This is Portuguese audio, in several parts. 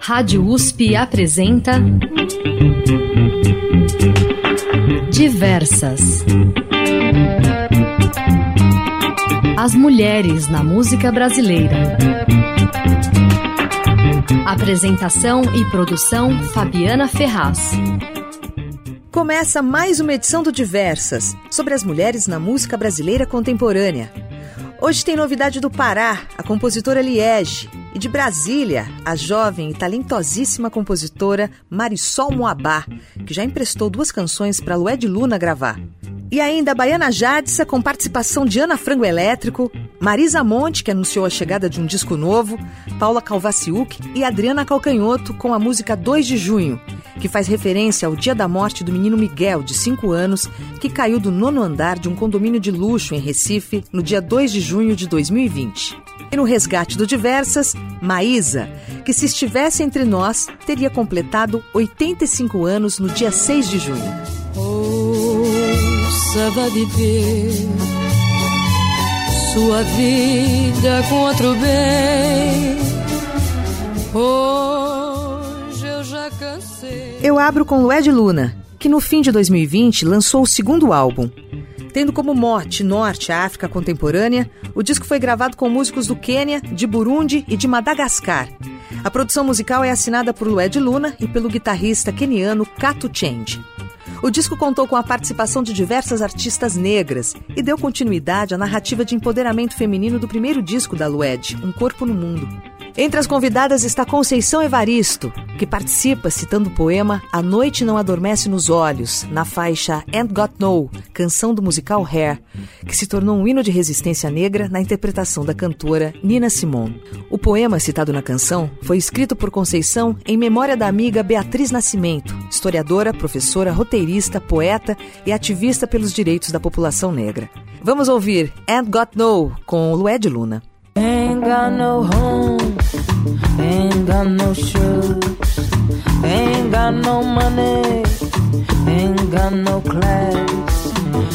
Rádio USP apresenta Diversas. As mulheres na música brasileira. Apresentação e produção Fabiana Ferraz. Começa mais uma edição do Diversas, sobre as mulheres na música brasileira contemporânea. Hoje tem novidade do Pará, a compositora Liege, e de Brasília, a jovem e talentosíssima compositora Marisol Moabá, que já emprestou duas canções para Lué de Luna gravar. E ainda a Baiana Jadissa, com participação de Ana Frango Elétrico, Marisa Monte, que anunciou a chegada de um disco novo, Paula Calvaciuc e Adriana Calcanhoto com a música 2 de Junho, que faz referência ao dia da morte do menino Miguel, de 5 anos, que caiu do nono andar de um condomínio de luxo em Recife no dia 2 de junho de 2020. E no resgate do Diversas, Maísa, que se estivesse entre nós, teria completado 85 anos no dia 6 de junho. Ouça, vai viver sua vida com outro bem. Hoje eu já cansei. Eu abro com Lué de Luna, que no fim de 2020 lançou o segundo álbum. Tendo como mote Norte a África contemporânea, o disco foi gravado com músicos do Quênia, de Burundi e de Madagascar. A produção musical é assinada por Lué de Luna e pelo guitarrista queniano Kato Change. O disco contou com a participação de diversas artistas negras e deu continuidade à narrativa de empoderamento feminino do primeiro disco da Lued, Um Corpo no Mundo. Entre as convidadas está Conceição Evaristo, que participa citando o poema A Noite Não Adormece nos Olhos, na faixa And Got No, canção do musical Hair, que se tornou um hino de resistência negra na interpretação da cantora Nina Simone. O poema citado na canção foi escrito por Conceição em memória da amiga Beatriz Nascimento, historiadora, professora, roteirista, poeta e ativista pelos direitos da população negra. Vamos ouvir And Got No com Lued Luna. Ain't got no home, ain't got no shoes, ain't got no money, ain't got no class,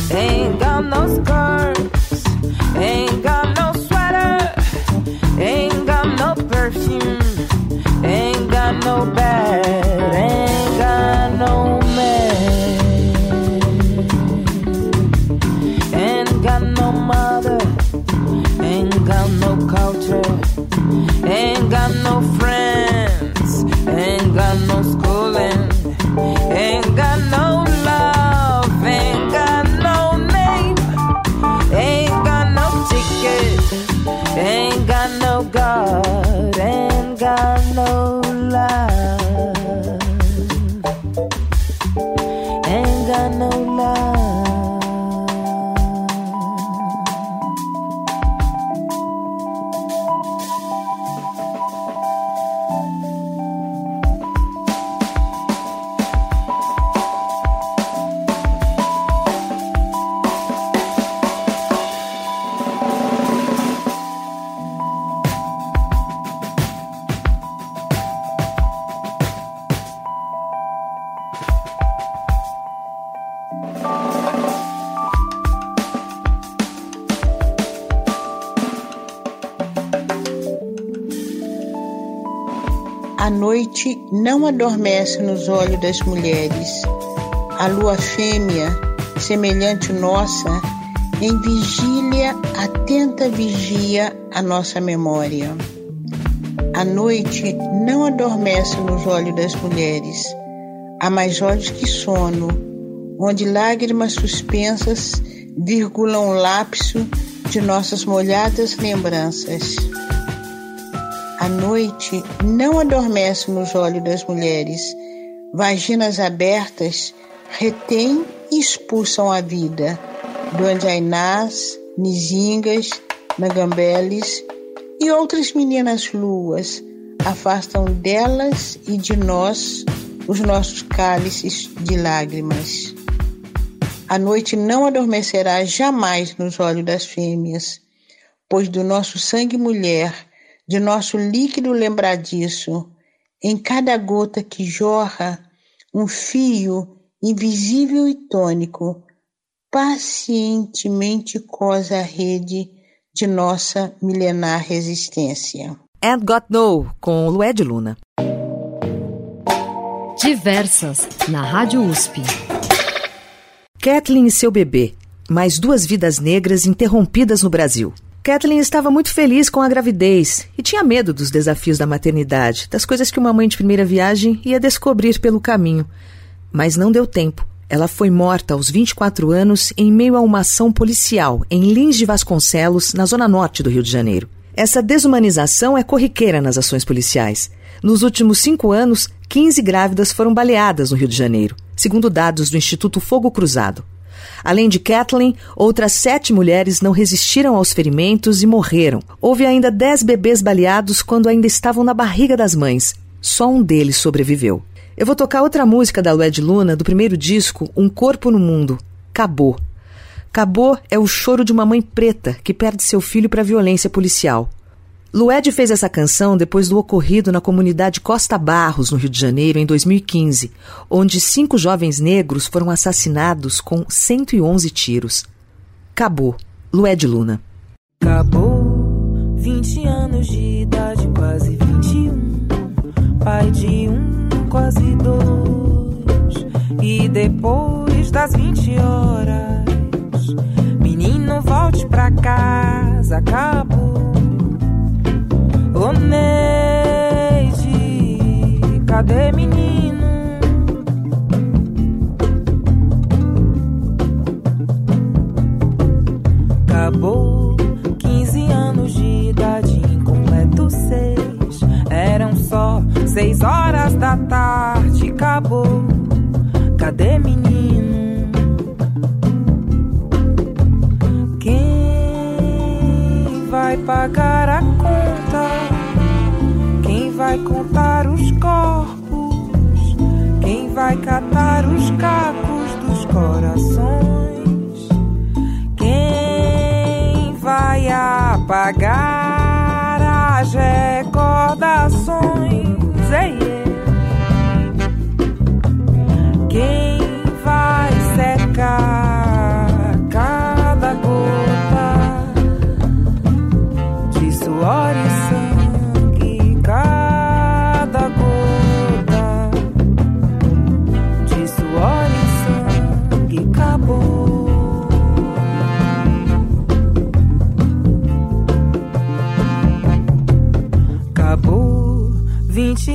ain't got no skirts, ain't got no sweater, ain't got no perfume, ain't got no bed, got no culture, ain't got no friends, ain't got no schooling, ain't got no noite não adormece nos olhos das mulheres. A lua fêmea, semelhante nossa, em vigília atenta vigia a nossa memória. A noite não adormece nos olhos das mulheres. Há mais olhos que sono, onde lágrimas suspensas virgulam o lapso de nossas molhadas lembranças. A noite não adormece nos olhos das mulheres. Vaginas abertas retêm e expulsam a vida. Do Anjainás, Nizingas, Nagambeles e outras meninas luas afastam delas e de nós os nossos cálices de lágrimas. A noite não adormecerá jamais nos olhos das fêmeas, pois do nosso sangue mulher de nosso líquido lembradiço, em cada gota que jorra, um fio invisível e tônico, pacientemente cosa a rede de nossa milenar resistência. And Got No, com Lued Luna. Diversas, na Rádio USP. Kathleen e seu bebê. Mais duas vidas negras interrompidas no Brasil. Kathleen estava muito feliz com a gravidez e tinha medo dos desafios da maternidade, das coisas que uma mãe de primeira viagem ia descobrir pelo caminho. Mas não deu tempo. Ela foi morta aos 24 anos em meio a uma ação policial em Lins de Vasconcelos, na zona norte do Rio de Janeiro. Essa desumanização é corriqueira nas ações policiais. Nos últimos cinco anos, 15 grávidas foram baleadas no Rio de Janeiro, segundo dados do Instituto Fogo Cruzado. Além de Kathleen, outras sete mulheres não resistiram aos ferimentos e morreram. Houve ainda dez bebês baleados quando ainda estavam na barriga das mães. Só um deles sobreviveu. Eu vou tocar outra música da Lued Luna do primeiro disco, Um Corpo no Mundo. Cabô. Cabô é o choro de uma mãe preta que perde seu filho para a violência policial. Lued fez essa canção depois do ocorrido na comunidade Costa Barros, no Rio de Janeiro, em 2015, onde cinco jovens negros foram assassinados com 111 tiros. Cabô. Lued Luna. Acabou 20 anos de idade, quase 21. Pai de um quase dois. E depois das 20 horas, menino, volte pra casa, acabou. Neide, cadê menino? Acabou 15 anos de idade, incompleto seis. Eram só seis horas da tarde, acabou. Cadê menino? Vai pagar a vai contar os corpos? Quem vai catar os cacos dos corações? Quem vai apagar as recordações? Ei, ei. Quem vai secar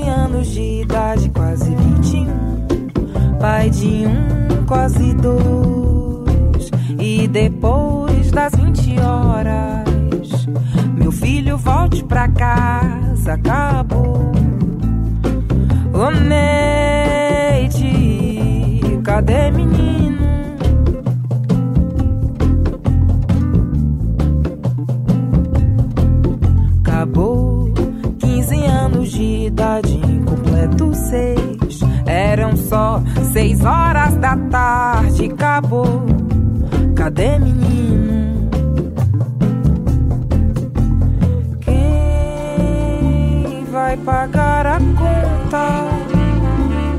20 anos de idade, quase 21. Pai de um, quase dois. E depois das 20 horas, meu filho volte pra casa, acabou. Ô Neide, cadê menino? Seis horas da tarde, acabou. Cadê menino? Quem vai pagar a conta?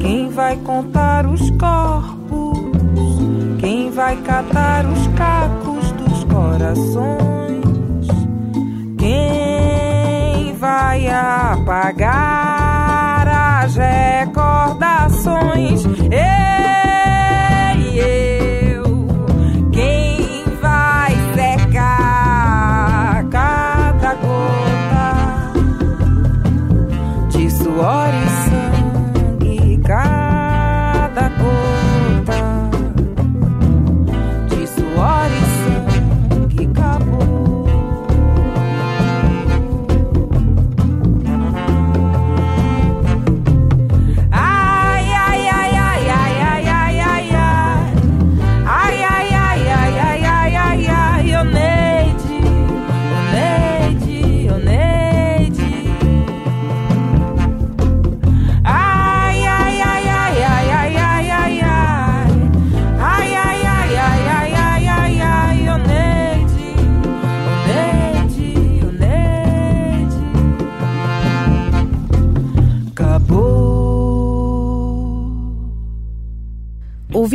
Quem vai contar os corpos? Quem vai catar os cacos dos corações? Quem vai apagar as recordações? Ei,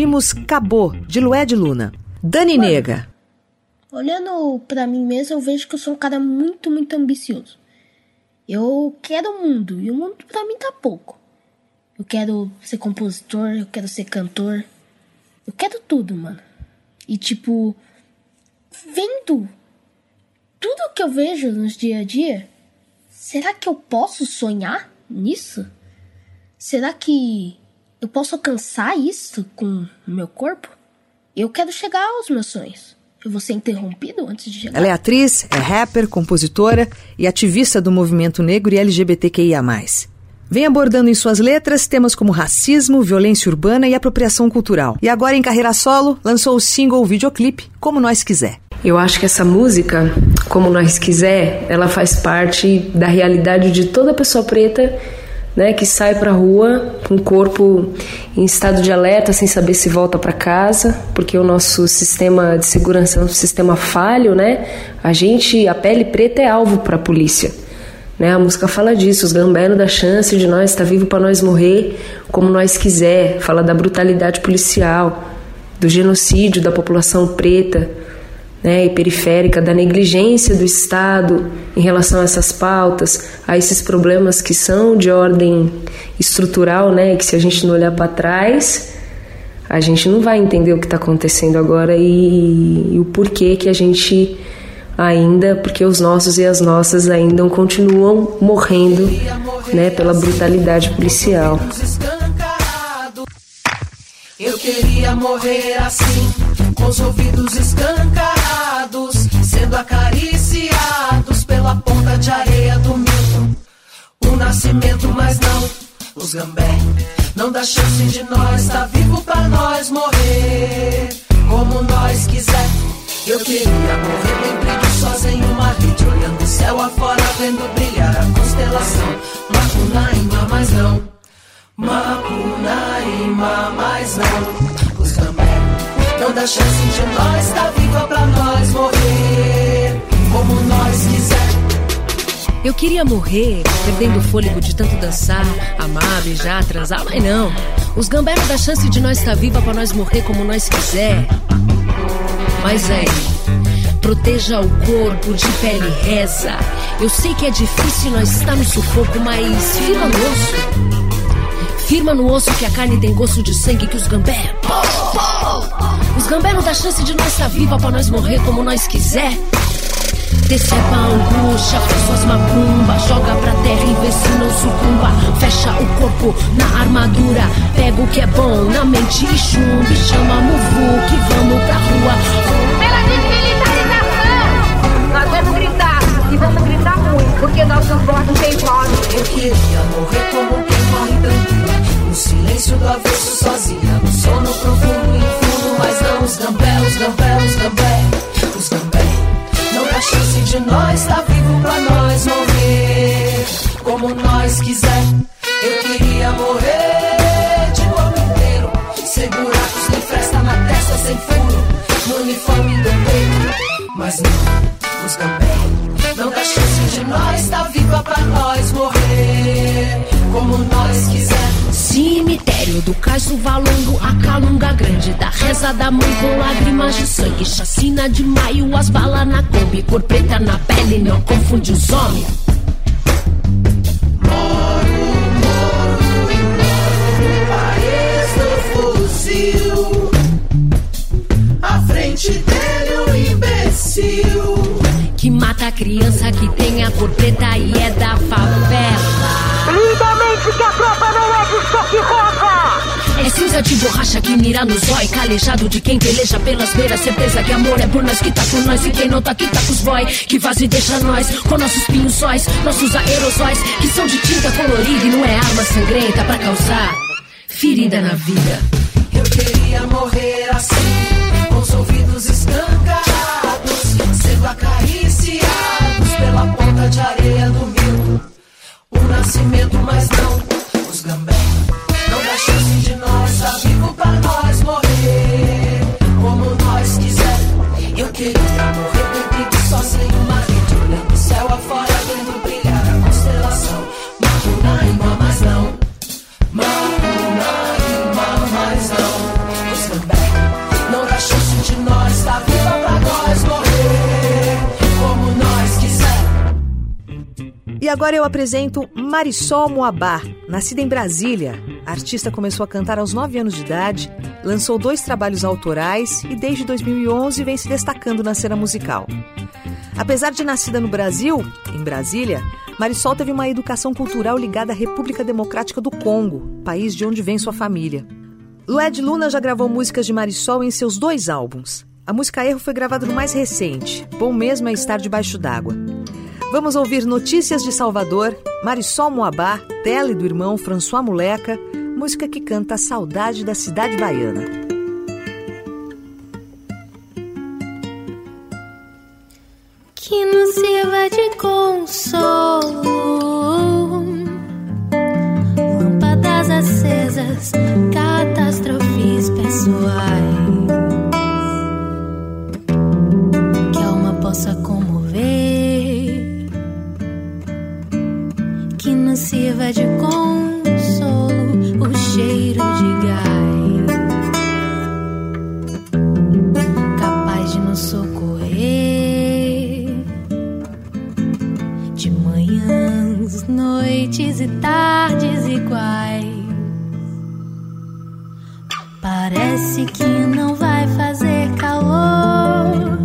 Ouvimos Cabô, de Lued Luna. Dani Nega. Olhando pra mim mesmo, eu vejo que eu sou um cara muito, muito ambicioso. Eu quero o mundo e o mundo pra mim tá pouco. Eu quero ser compositor, eu quero ser cantor. Eu quero tudo, mano. E tipo, vendo tudo que eu vejo nos dia a dia, será que eu posso sonhar nisso? Será que eu posso alcançar isso com o meu corpo? Eu quero chegar aos meus sonhos. Eu vou ser interrompido antes de chegar. Ela é atriz, é rapper, compositora e ativista do movimento negro e LGBTQIA. Vem abordando em suas letras temas como racismo, violência urbana e apropriação cultural. E agora, em carreira solo, lançou o single videoclipe Como Nós Quiser. Eu acho que essa música, Como Nós Quiser, ela faz parte da realidade de toda pessoa preta né, que sai para rua com o corpo em estado de alerta, sem saber se volta para casa, porque o nosso sistema de segurança é um sistema falho, né? A gente, a pele preta é alvo para a polícia. Né? A música fala disso, os gamberos da chance de nós estar tá vivo para nós morrer como nós quiser, fala da brutalidade policial, do genocídio da população preta né, e periférica, da negligência do Estado em relação a essas pautas, a esses problemas que são de ordem estrutural, né, que se a gente não olhar para trás, a gente não vai entender o que está acontecendo agora e, e o porquê que a gente ainda, porque os nossos e as nossas ainda continuam morrendo, né, pela brutalidade policial. Eu queria morrer assim, com os ouvidos escancarados, sendo acariciados pela ponta de areia do milho. O nascimento, mas não os gambé. Não dá chance de nós, tá vivo pra nós morrer, como nós quiser. Eu queria morrer bem sozinho, uma rede, olhando o céu afora, vendo brilhar a constelação. Macunaíma, mas não. Macunaíma, mas não não dá chance de nós Tá viva pra nós morrer Como nós quiser Eu queria morrer, perdendo o fôlego de tanto dançar, amar, beijar, transar, mas não. Os gambé não dá chance de nós estar tá viva pra nós morrer como nós quiser. Mas aí, proteja o corpo de pele reza. Eu sei que é difícil nós estar no sufoco, mas firma no osso. Firma no osso que a carne tem gosto de sangue que os gambé. Os gambé não dá chance de nós estar viva pra nós morrer como nós quiser. Deceba a angústia, faz suas macumba Joga pra terra e vê se não sucumba. Fecha o corpo na armadura Pega o que é bom na mente e chumbe. Chama Muvu que vamos pra rua. Pela desmilitarização! Nós vamos gritar e vamos gritar muito Porque nossos votos têm voz Eu queria morrer como quem morre tranquilo silêncio do avesso sozinha No sono profundo e fundo Mas não os gambé, os gambé, os gambé Os gambé. Não dá chance de nós Tá vivo pra nós morrer. Como nós quiser Eu queria morrer De corpo inteiro. Sem buracos nem fresta na testa Sem furo No uniforme do peito Mas não, os gambé. Não dá chance de nós Tá viva pra nós morrer Como nós quiser Cemitério do cais do valongo, a calunga grande da reza da mãe com lágrimas de sangue. Chacina de maio, as balas na Kombi, cor preta na pele, não confunde os homens. Moro, moro moro, no fuzil. À frente dele, criança que tem a cor preta e é da favela. Lindamente que a tropa não é de choque rosa. É cinza de borracha que mira no zói Calejado de quem peleja pelas beiras Certeza que amor é por nós que tá com nós E quem não tá aqui tá com os boy Que faz e deixa nós com nossos pinhos sóis Nossos aerosóis que são de tinta colorida E não é arma sangrenta pra causar ferida na vida Eu queria morrer assim Com os ouvidos escancarados Sendo acariciados de areia do rio o nascimento, mas não os gambé. Não dá chance de nós, tá vivo pra nós morrer. Como nós quiser. Eu queria morrer E agora eu apresento Marisol Moabá, nascida em Brasília. A artista começou a cantar aos 9 anos de idade, lançou dois trabalhos autorais e desde 2011 vem se destacando na cena musical. Apesar de nascida no Brasil, em Brasília, Marisol teve uma educação cultural ligada à República Democrática do Congo, país de onde vem sua família. Lued Luna já gravou músicas de Marisol em seus dois álbuns. A música Erro foi gravada no mais recente, Bom Mesmo é Estar Debaixo d'Água. Vamos ouvir Notícias de Salvador, Marisol Moabá, Tele do irmão François Moleca, música que canta a saudade da cidade baiana. Que nos sirva de consolo, e tardes iguais. Parece que não vai fazer calor.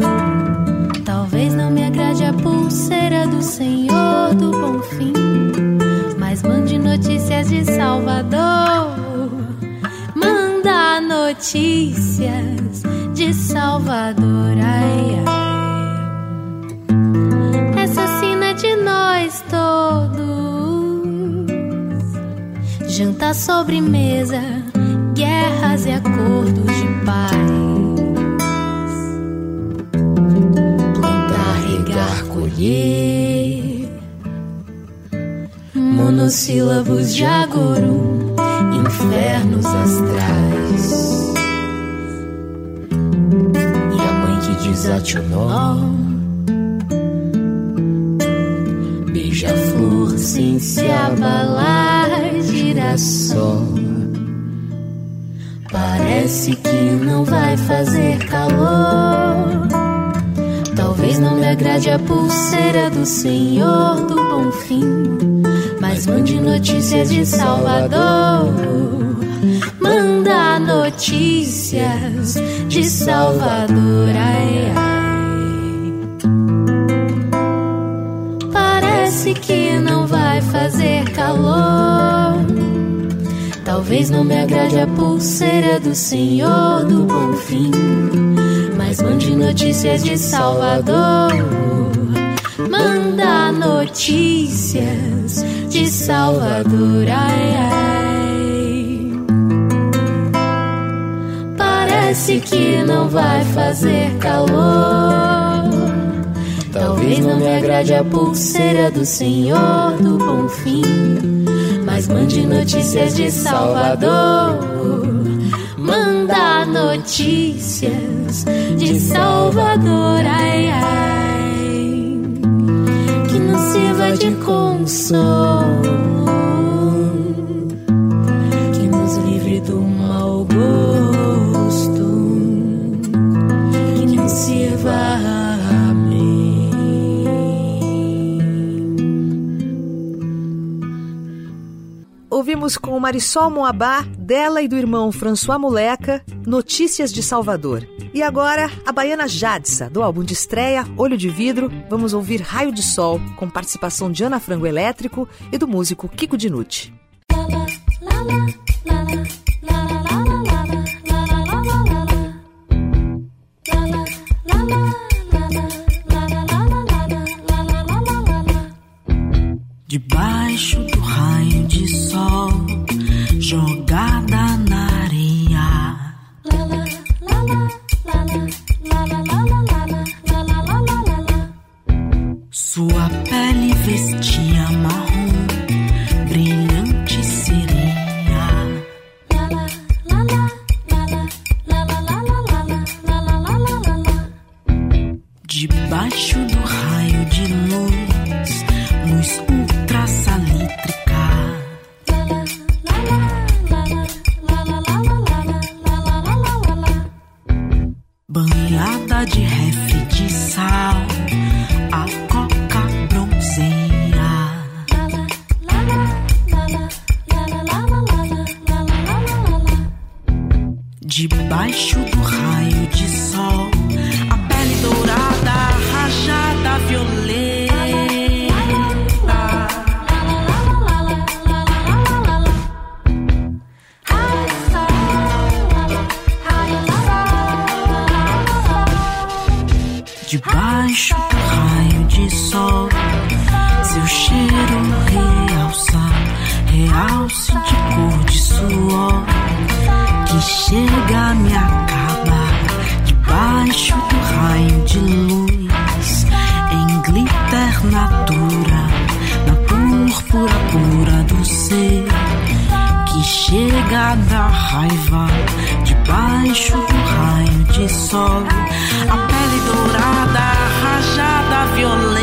Talvez não me agrade a pulseira do Senhor do Bom Fim notícias de Salvador. Manda notícias de Salvador. Ai, ai. Sobremesa, guerras e acordos de paz. Plantar, regar, colher monossílabos de agouro, infernos astrais. E a mãe que desate o nó, beija-flor sem se abalar, girassol. Parece que não vai fazer calor. Talvez não me agrade a pulseira do Senhor do Bom Fim mas mande notícias de Salvador. Manda notícias de Salvador. Ai, ai. Parece que não vai fazer calor. Talvez não me agrade a pulseira do Senhor do Bom Fim, mas mande notícias de Salvador. Manda notícias de Salvador. Ai, ai. Parece que não vai fazer calor. Talvez não me agrade a pulseira do Senhor do Bom Fim, mas mande notícias de Salvador. Manda notícias de Salvador. Ai, ai sirva de consolo, Ouvimos com Marisol Moabá, dela e do irmão François Moleca, Notícias de Salvador. E agora, a baiana Jadsa, do álbum de estreia Olho de Vidro, vamos ouvir Raio de Sol, com participação de Ana Frango Elétrico e do músico Kiko Dinucci. Debaixo a pele dourada rajada violenta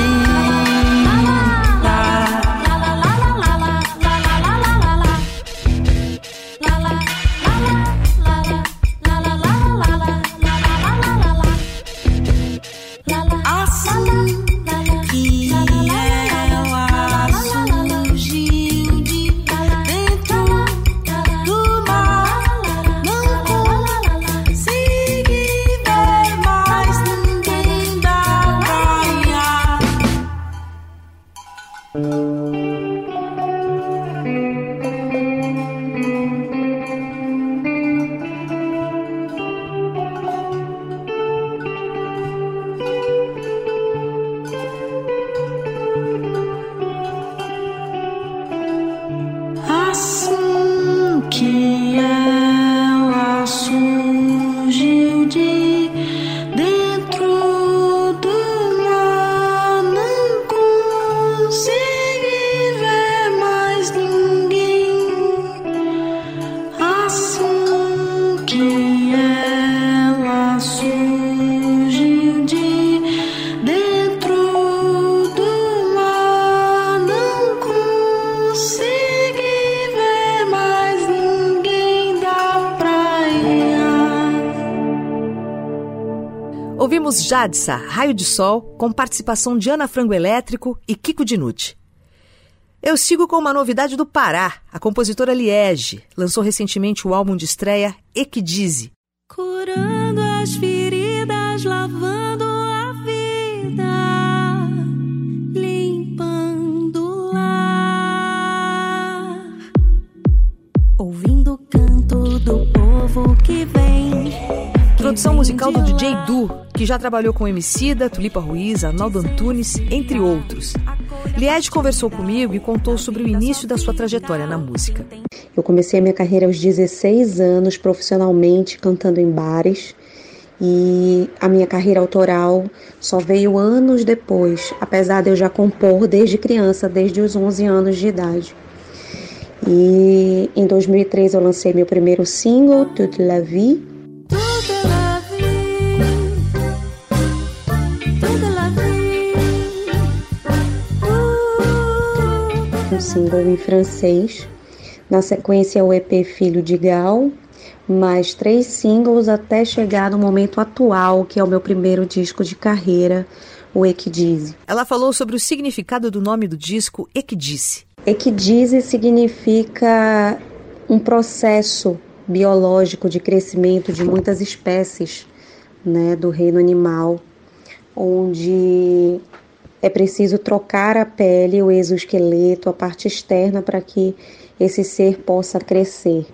Ouvimos Jadsa, Raio de Sol, com participação de Ana Frango Elétrico e Kiko Dinucci. Eu sigo com uma novidade do Pará. A compositora Liege lançou recentemente o álbum de estreia Equidize. Curando as feridas, lavando a vida, limpando o lar, ouvindo o canto do povo que vem. Produção musical do DJ Du, que já trabalhou com Emicida, Tulipa Ruiz, Arnaldo Antunes, entre outros. Liege conversou comigo e contou sobre o início da sua trajetória na música. Eu comecei a minha carreira aos 16 anos, profissionalmente, cantando em bares. E a minha carreira autoral só veio anos depois, apesar de eu já compor desde criança, desde os 11 anos de idade. E em 2003 eu lancei meu primeiro single, Toute la Vie. Um single em francês. Na sequência, o EP Filho de Gal, mais três singles até chegar no momento atual, que é o meu primeiro disco de carreira, o Equidize. Ela falou sobre o significado do nome do disco Equidice. Equidize significa um processo biológico de crescimento de muitas espécies né, do reino animal, onde é preciso trocar a pele, o exoesqueleto, a parte externa, para que esse ser possa crescer.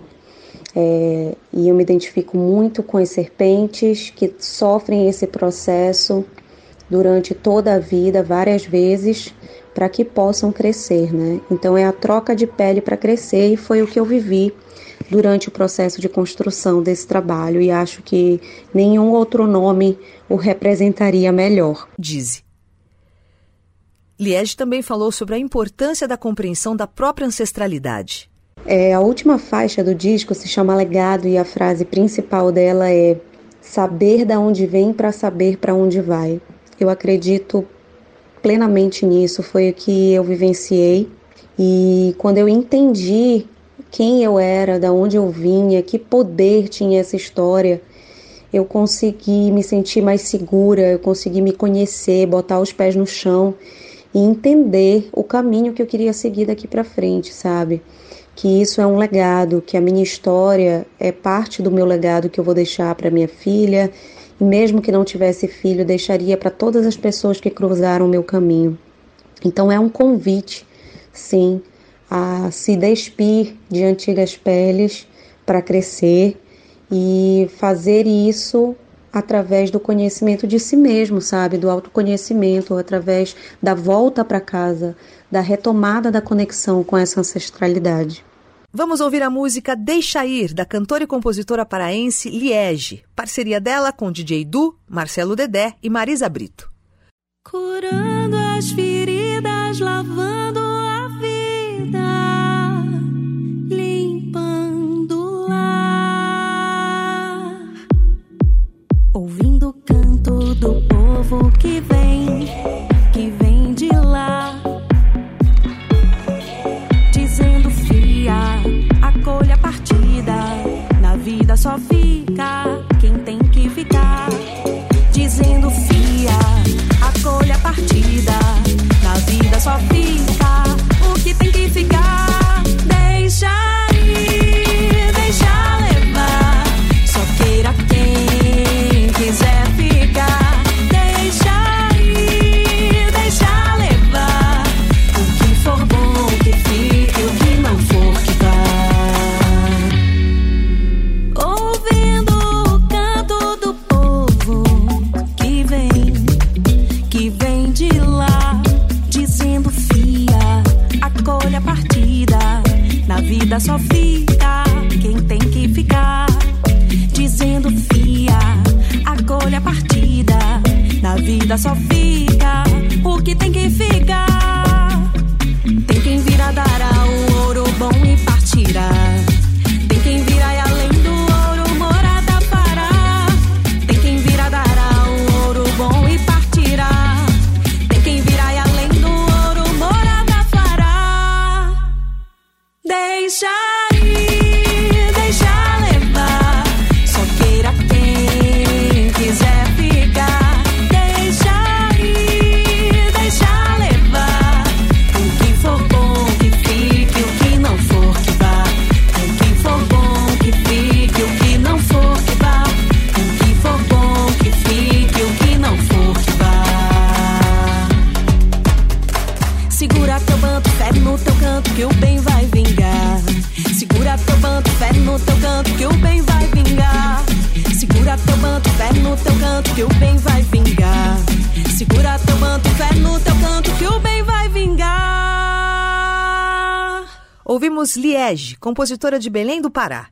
É, e eu me identifico muito com as serpentes que sofrem esse processo durante toda a vida, várias vezes, para que possam crescer, né? Então é a troca de pele para crescer e foi o que eu vivi durante o processo de construção desse trabalho e acho que nenhum outro nome o representaria melhor. Dize. Liege também falou sobre a importância da compreensão da própria ancestralidade. É, a última faixa do disco se chama Legado e a frase principal dela é saber da onde vem para saber para onde vai. Eu acredito plenamente nisso, foi o que eu vivenciei e quando eu entendi quem eu era, da onde eu vinha, que poder tinha essa história, eu consegui me sentir mais segura, eu consegui me conhecer, botar os pés no chão e entender o caminho que eu queria seguir daqui para frente, sabe? Que isso é um legado, que a minha história é parte do meu legado que eu vou deixar para minha filha, e mesmo que não tivesse filho, deixaria para todas as pessoas que cruzaram o meu caminho. Então é um convite, sim, a se despir de antigas peles para crescer e fazer isso através do conhecimento de si mesmo, sabe? Do autoconhecimento, através da volta para casa, da retomada da conexão com essa ancestralidade. Vamos ouvir a música Deixa Ir, da cantora e compositora paraense Liege, parceria dela com DJ Du, Marcelo Dedé e Marisa Brito. Curando as feridas, que vem, que vem de lá, dizendo fia, acolha a partida, na vida só fica quem tem que ficar, dizendo fia acolha a partida. Só fica o que tem que ficar. Liege, compositora de Belém do Pará.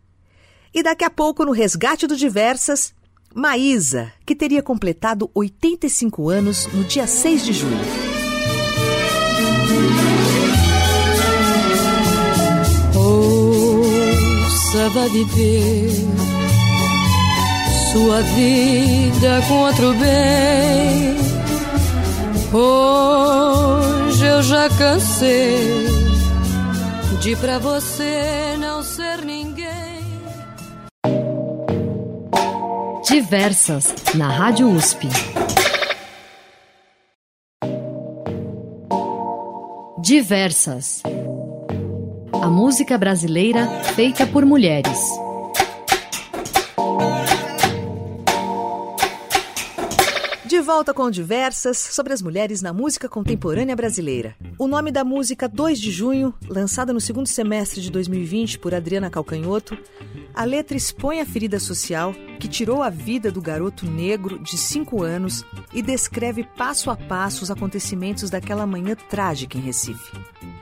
E daqui a pouco, no Resgate do Diversas, Maísa, que teria completado 85 anos no dia 6 de julho. Ouça, vai viver sua vida com outro bem. Hoje eu já cansei de pra você não ser ninguém. Diversas, na Rádio USP. Diversas. A música brasileira feita por mulheres. Volta com diversas sobre as mulheres na música contemporânea brasileira. O nome da música 2 de junho, lançada no segundo semestre de 2020 por Adriana Calcanhoto, a letra expõe a ferida social que tirou a vida do garoto negro de 5 anos e descreve passo a passo os acontecimentos daquela manhã trágica em Recife.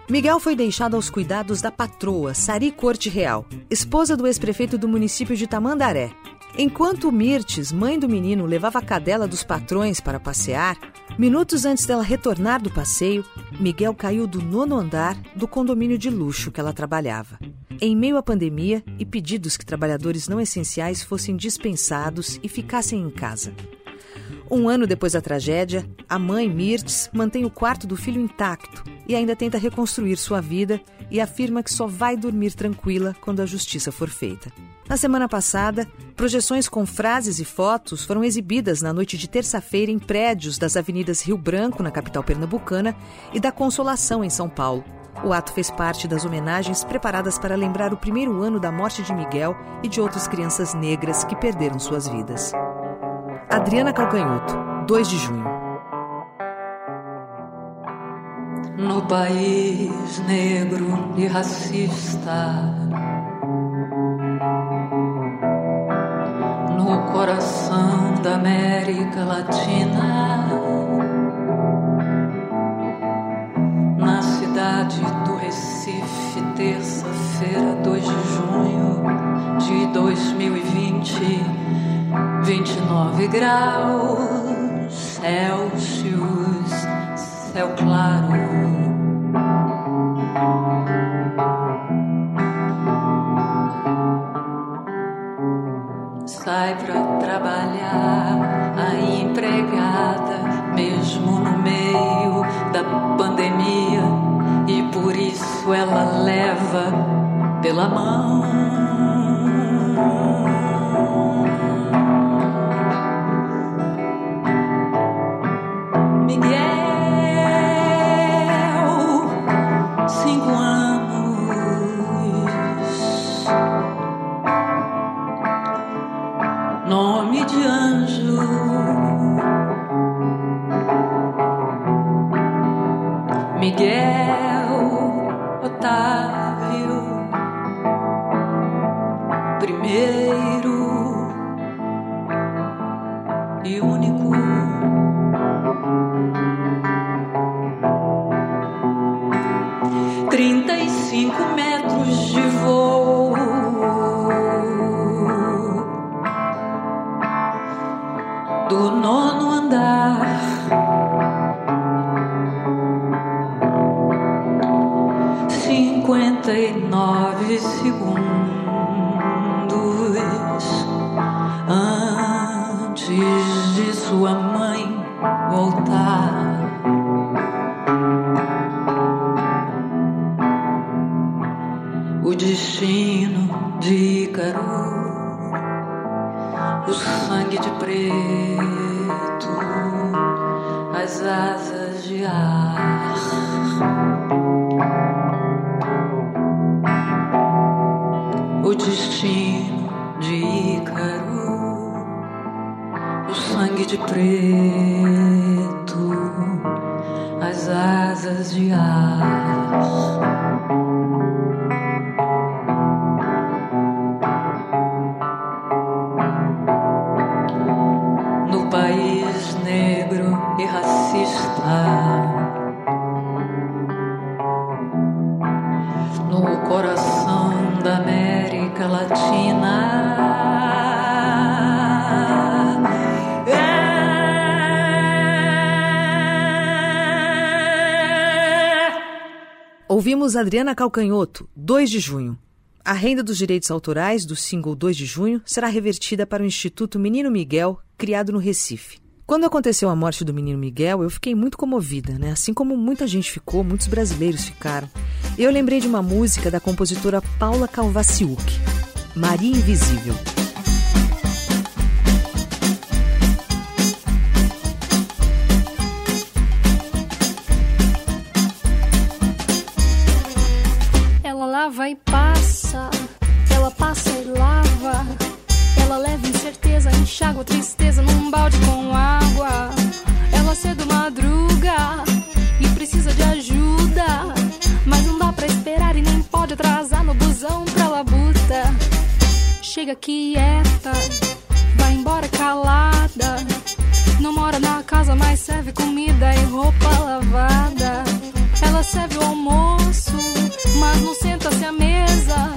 Miguel foi deixado aos cuidados da patroa, Sari Corte Real, esposa do ex-prefeito do município de Tamandaré. Enquanto Mirtes, mãe do menino, levava a cadela dos patrões para passear, minutos antes dela retornar do passeio, Miguel caiu do nono andar do condomínio de luxo que ela trabalhava. Em meio à pandemia e pedidos que trabalhadores não essenciais fossem dispensados e ficassem em casa. Um ano depois da tragédia, a mãe, Mirtz, mantém o quarto do filho intacto e ainda tenta reconstruir sua vida e afirma que só vai dormir tranquila quando a justiça for feita. Na semana passada, projeções com frases e fotos foram exibidas na noite de terça-feira em prédios das avenidas Rio Branco, na capital pernambucana, e da Consolação, em São Paulo. O ato fez parte das homenagens preparadas para lembrar o primeiro ano da morte de Miguel e de outras crianças negras que perderam suas vidas. Adriana Calcanhoto, 2 de junho. No país negro e racista, no coração da América Latina, na cidade do Recife, terça-feira, 2 de junho de 2020, 29 graus Celsius, céu claro. Pela mão. De ar. O destino de Ícaro, o sangue de preto, as asas de ar. Ouvimos Adriana Calcanhoto, 2 de junho. A renda dos direitos autorais do single 2 de junho será revertida para o Instituto Menino Miguel, criado no Recife. Quando aconteceu a morte do menino Miguel, eu fiquei muito comovida, né? Assim como muita gente ficou, muitos brasileiros ficaram. Eu lembrei de uma música da compositora Paula Calvaciuc, Maria Invisível. Lava e passa, ela passa e lava. Ela leva incerteza, enxágua tristeza num balde com água. Ela cedo madruga e precisa de ajuda. Mas não dá pra esperar e nem pode atrasar no busão pra labuta. Chega quieta, vai embora calada. Não mora na casa, mas serve comida e roupa lavada. Ela serve o almoço, mas não senta-se à mesa.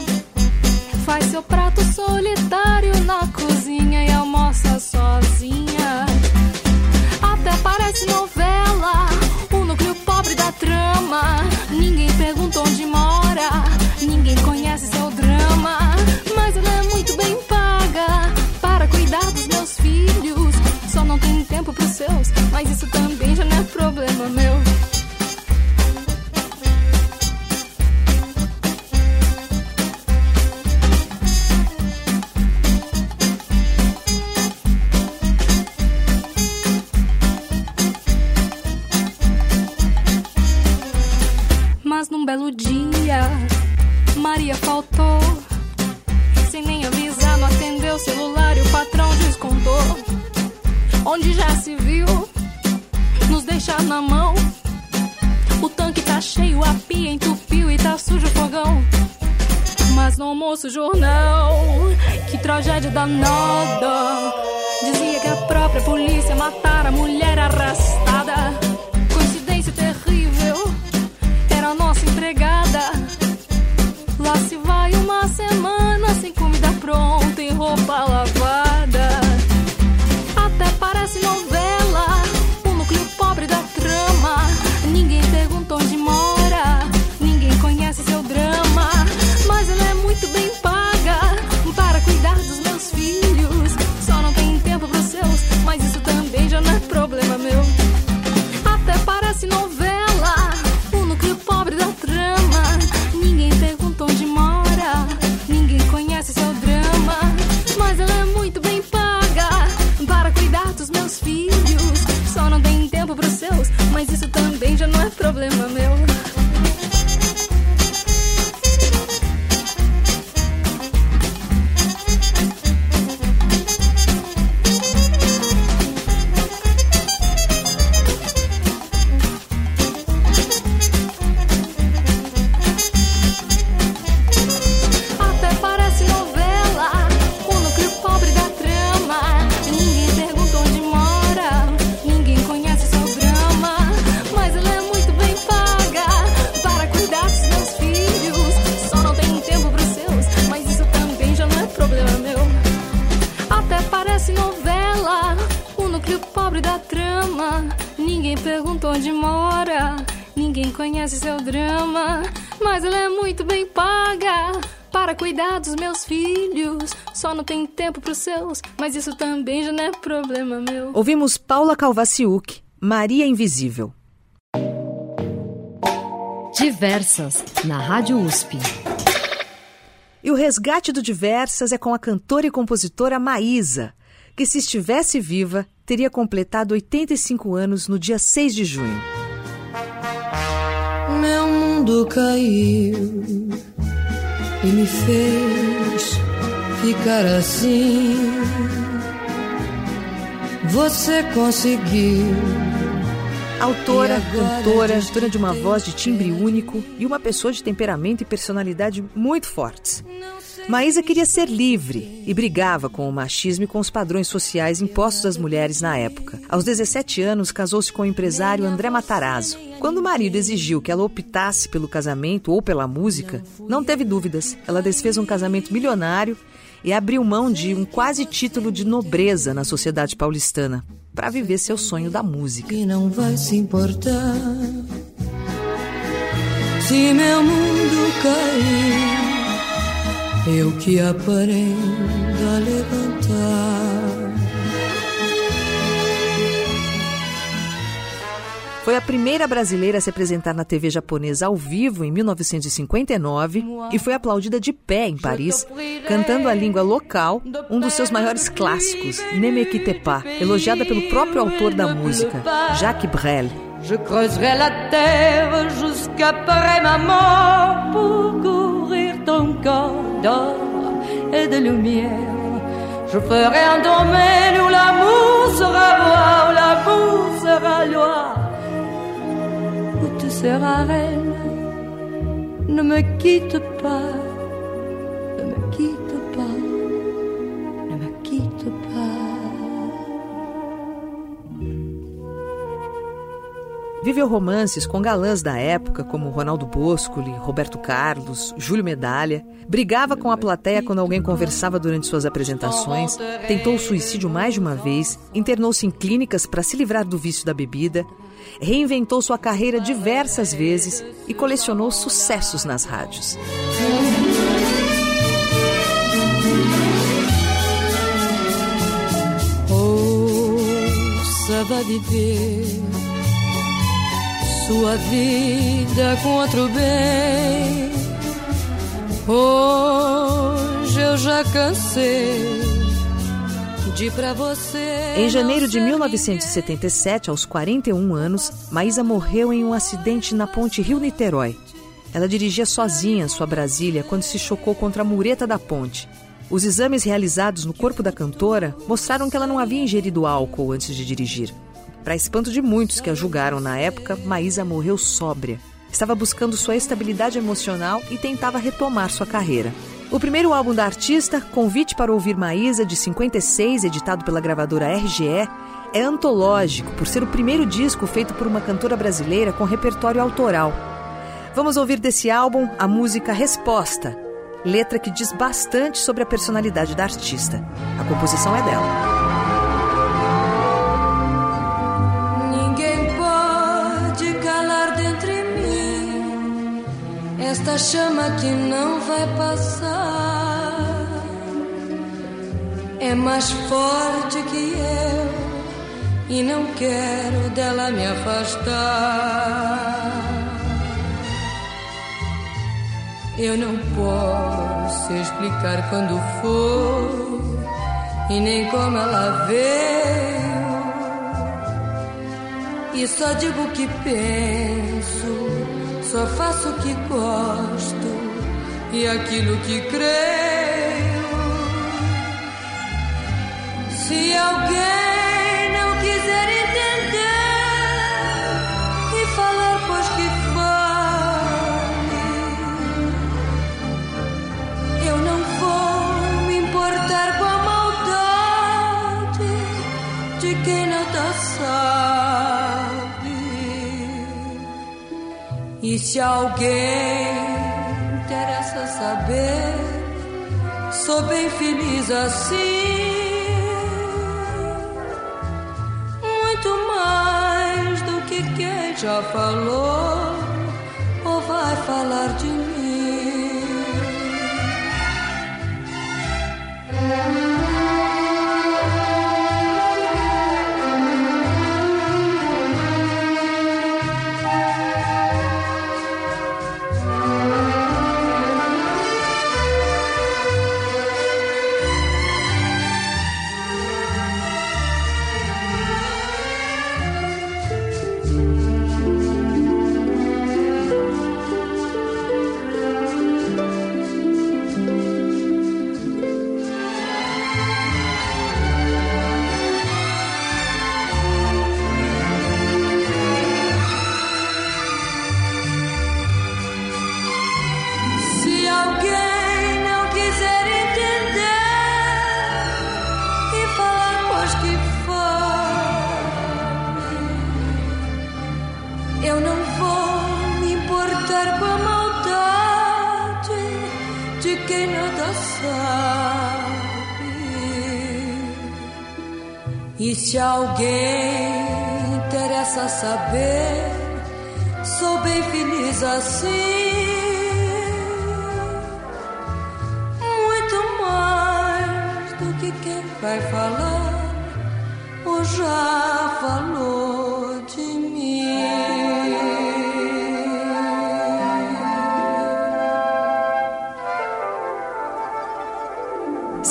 Faz seu prato solitário na cozinha e almoça sozinha. Até parece novela, o núcleo pobre da trama. Ninguém pergunta onde mora, ninguém conhece seu drama. Mas ela é muito bem paga para cuidar dos meus filhos. Só não tem tempo pros seus, mas isso também já não é problema meu. Ouvimos Paula Calvaciuc, Maria Invisível. Diversas, na Rádio USP. E o resgate do Diversas é com a cantora e compositora Maísa, que se estivesse viva, teria completado 85 anos no dia 6 de junho. Meu mundo caiu e me fez ficar assim. Você conseguiu. Autora, cantora, dona de uma voz de timbre único e uma pessoa de temperamento e personalidade muito fortes. Maísa queria ser livre e brigava com o machismo e com os padrões sociais impostos às mulheres na época. Aos 17 anos, casou-se com o empresário André Matarazzo. Quando o marido exigiu que ela optasse pelo casamento ou pela música, não teve dúvidas. Ela desfez um casamento milionário e abriu mão de um quase título de nobreza na sociedade paulistana para viver seu sonho da música. E não vai se importar se meu mundo cair, eu que aprendo a levantar. Foi a primeira brasileira a se apresentar na TV japonesa ao vivo em 1959 e foi aplaudida de pé em Paris, cantando a língua local, um dos seus maiores clássicos, Ne me quitte pas, elogiada pelo próprio autor da música, Jacques Brel. Je creuserai la terre jusqu'après ma mort pour couvrir ton corps d'or et de lumière. Je ferai un domaine où l'amour sera roi, où l'amour sera loi, tu seras reine. Ne me quitte pas, ne me quitte pas, ne me quitte pas. Viveu romances com galãs da época, como Ronaldo Boscoli, Roberto Carlos, Júlio Medalha. Brigava com a plateia quando alguém conversava durante suas apresentações. Tentou o suicídio mais de uma vez. Internou-se em clínicas para se livrar do vício da bebida. Reinventou sua carreira diversas vezes e colecionou sucessos nas rádios. Oh, ça va viver sua vida com outro bem. Hoje eu já cansei pra você. Em janeiro de 1977, aos 41 anos, Maísa morreu em um acidente na ponte Rio-Niterói. ela dirigia sozinha sua Brasília quando se chocou contra a mureta da ponte. Os exames realizados no corpo da cantora mostraram que ela não havia ingerido álcool antes de dirigir. Para espanto de muitos que a julgaram na época, Maísa morreu sóbria. Estava buscando sua estabilidade emocional e tentava retomar sua carreira. O primeiro álbum da artista, Convite para Ouvir Maísa, de 56, editado pela gravadora RGE, é antológico por ser o primeiro disco feito por uma cantora brasileira com repertório autoral. Vamos ouvir desse álbum a música Resposta, letra que diz bastante sobre a personalidade da artista. A composição é dela. Esta chama que não vai passar. É mais forte que eu e não quero dela me afastar. Eu não posso explicar quando foi e nem como ela veio. E só digo o que penso, só faço o que gosto e aquilo que creio. Se alguém E se alguém interessa saber, sou bem feliz assim. Muito mais do que quem já falou ou vai falar de mim. Se alguém interessa saber, sou bem feliz assim. Muito mais do que quem vai falar ou já falou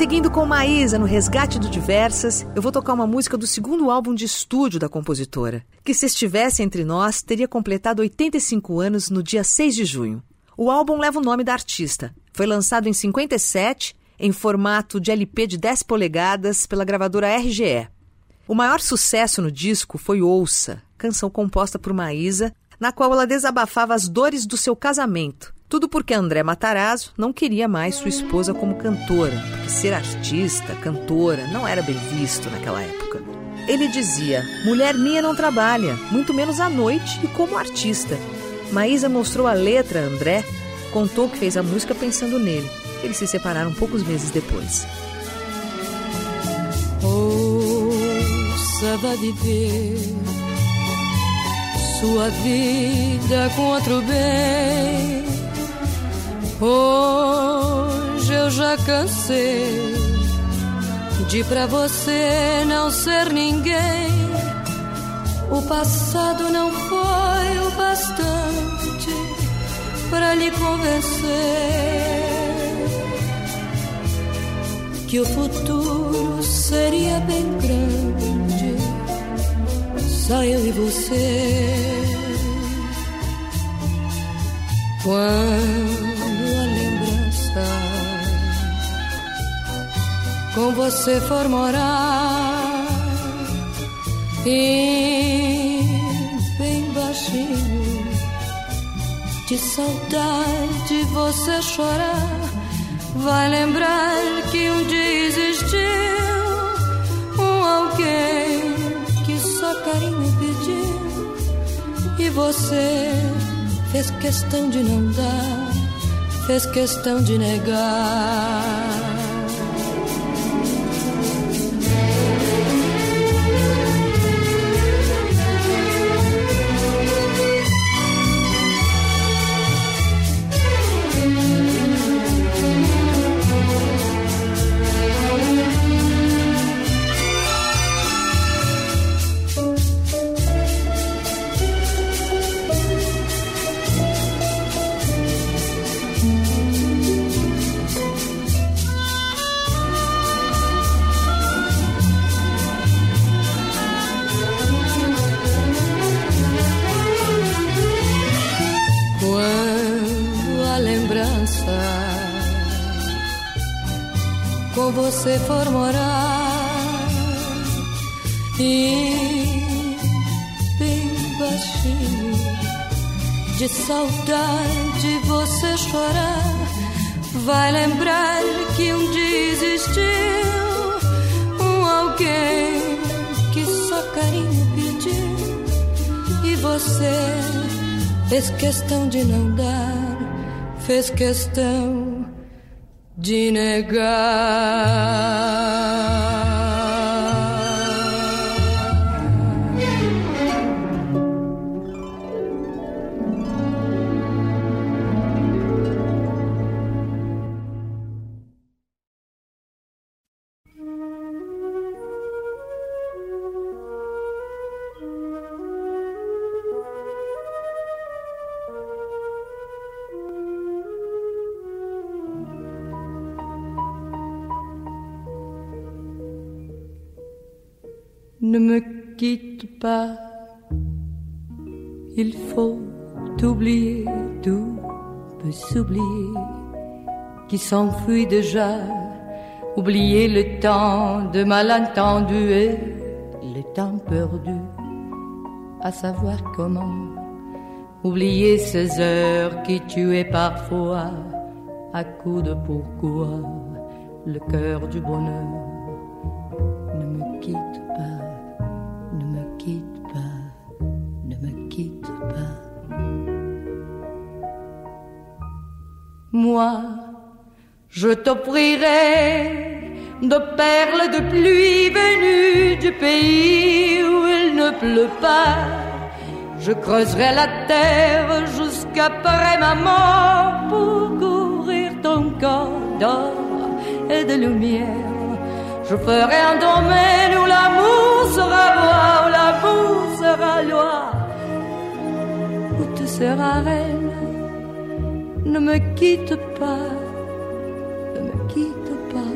Seguindo com Maísa no Resgate do Diversas, eu vou tocar uma música do segundo álbum de estúdio da compositora, que se estivesse entre nós teria completado 85 anos no dia 6 de junho. O álbum leva o nome da artista. Foi lançado em 57, em formato de LP de 10 polegadas pela gravadora RGE. O maior sucesso no disco foi Ouça, canção composta por Maísa, na qual ela desabafava as dores do seu casamento. Tudo porque André Matarazzo não queria mais sua esposa como cantora, porque ser artista, cantora, não era bem visto naquela época. Ele dizia: mulher minha não trabalha, muito menos à noite e como artista. Maísa mostrou a letra a André, contou que fez a música pensando nele. Eles se separaram poucos meses depois. Ouça, vai viver sua vida com outro bem. Hoje eu já cansei de pra você não ser ninguém. O passado não foi o bastante para lhe convencer que o futuro seria bem grande, só eu e você. Quando com você for morar. E bem baixinho de saudade você chorar, vai lembrar que um dia existiu um alguém que só carinho pediu. E você fez questão de não dar, fez questão de negar. Você for morar e bem baixinho de saudade você chorar, vai lembrar que um dia existiu um alguém que só carinho pediu. E você fez questão de não dar, fez questão de. Quitte pas, il faut oublier, tout peut s'oublier, qui s'enfuit déjà, oublier le temps de malentendu et le temps perdu, à savoir comment, oublier ces heures qui tuaient parfois, à coup de pourquoi, le cœur du bonheur. Je t'offrirai de perles de pluie venues du pays où il ne pleut pas. Je creuserai la terre jusqu'après ma mort pour couvrir ton corps d'or et de lumière. Je ferai un domaine où l'amour sera roi, où l'amour sera loi, où tu seras reine ne me quitte pas, ne me quitte pas,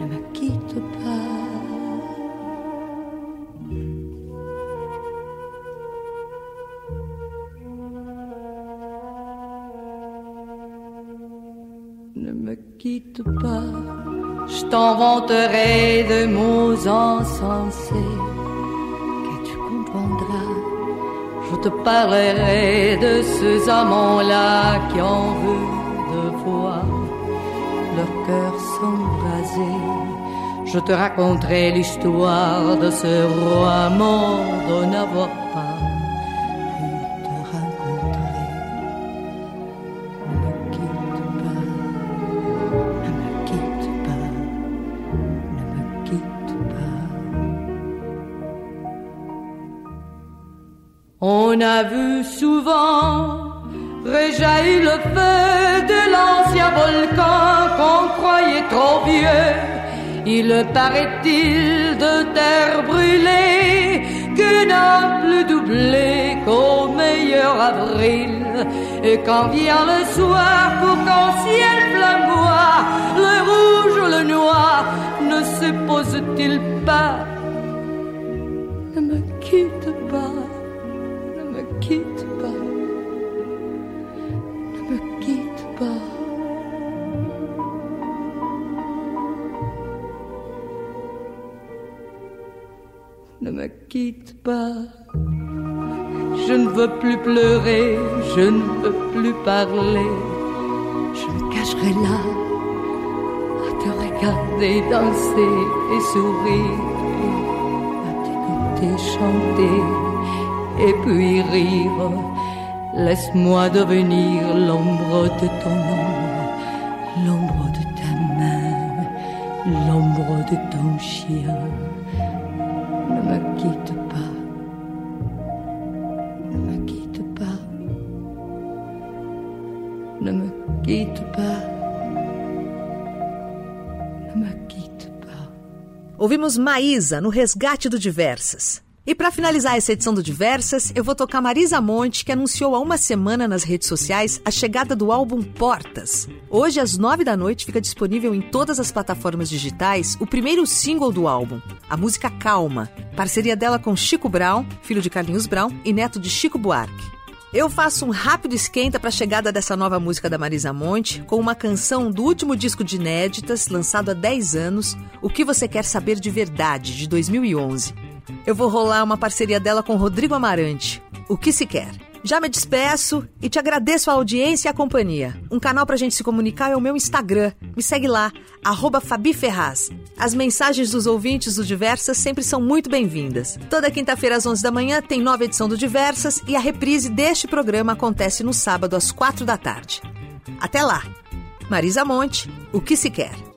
ne me quitte pas. Ne me quitte pas, je t'inventerai de mots insensés te parlerai de ces amants-là qui ont vu deux fois leur cœur s'embraser. Je te raconterai l'histoire de ce roi mort de n'avoir pas On a vu souvent réjaillir le feu de l'ancien volcan qu'on croyait trop vieux. Il paraît-il de terre brûlée que n'a plus doublé qu'au meilleur avril. Et quand vient le soir pour qu'en ciel flamboie, le rouge, le noir ne se pose-t-il pas? Me quitte Je ne veux plus pleurer, je ne veux plus parler. Je me cacherai là à te regarder danser et sourire, à t'écouter chanter et puis rire. Laisse-moi devenir l'ombre de ton ombre, l'ombre de ta main, l'ombre de ton chien. Ouvimos Maísa no Resgate do Diversas. E para finalizar essa edição do Diversas, eu vou tocar Marisa Monte, que anunciou há uma semana nas redes sociais a chegada do álbum Portas. Hoje, às nove da noite, fica disponível em todas as plataformas digitais o primeiro single do álbum, a música Calma, parceria dela com Chico Brown, filho de Carlinhos Brown e neto de Chico Buarque. Eu faço um rápido esquenta para a chegada dessa nova música da Marisa Monte com uma canção do último disco de inéditas, lançado há 10 anos, O que você quer saber de verdade, de 2011. Eu vou rolar uma parceria dela com Rodrigo Amarante, O que se quer. Já me despeço e te agradeço a audiência e a companhia. Um canal pra gente se comunicar é o meu Instagram. Me segue lá, arroba Fabi Ferraz. As mensagens dos ouvintes do Diversas sempre são muito bem-vindas. Toda quinta-feira às 11 da manhã tem nova edição do Diversas e a reprise deste programa acontece no sábado às 4 da tarde. Até lá! Marisa Monte, O que se quer.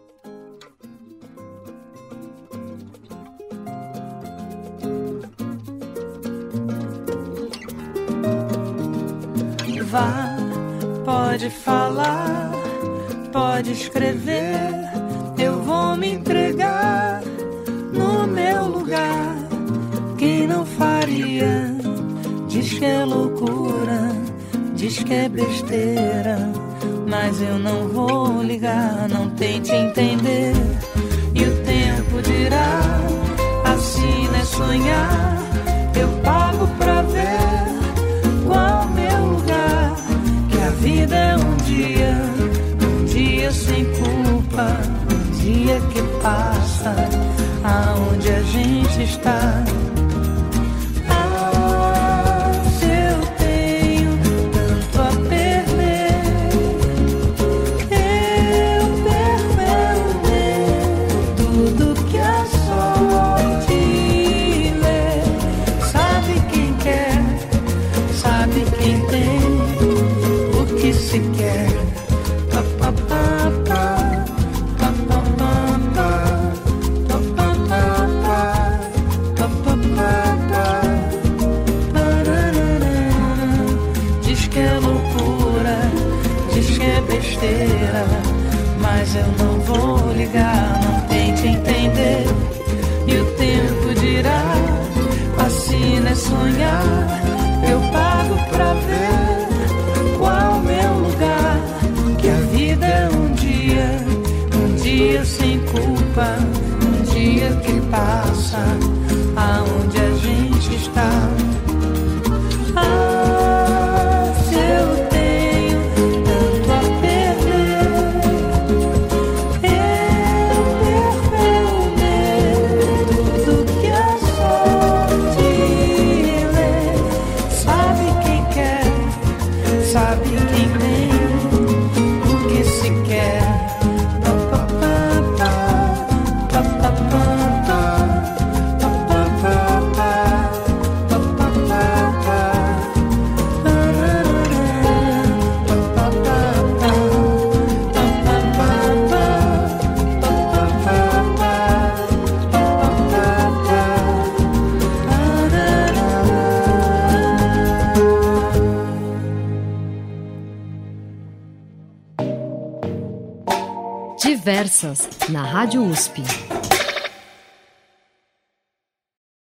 Pode falar, pode escrever, eu vou me entregar no meu lugar. Quem não faria, diz que é loucura, diz que é besteira, mas eu não vou ligar, não tente entender. E o tempo dirá, assim é sonhar, eu pago pra ver qual meu lugar. Que a vida é um dia, um dia sem culpa, um dia que passa, aonde a gente está.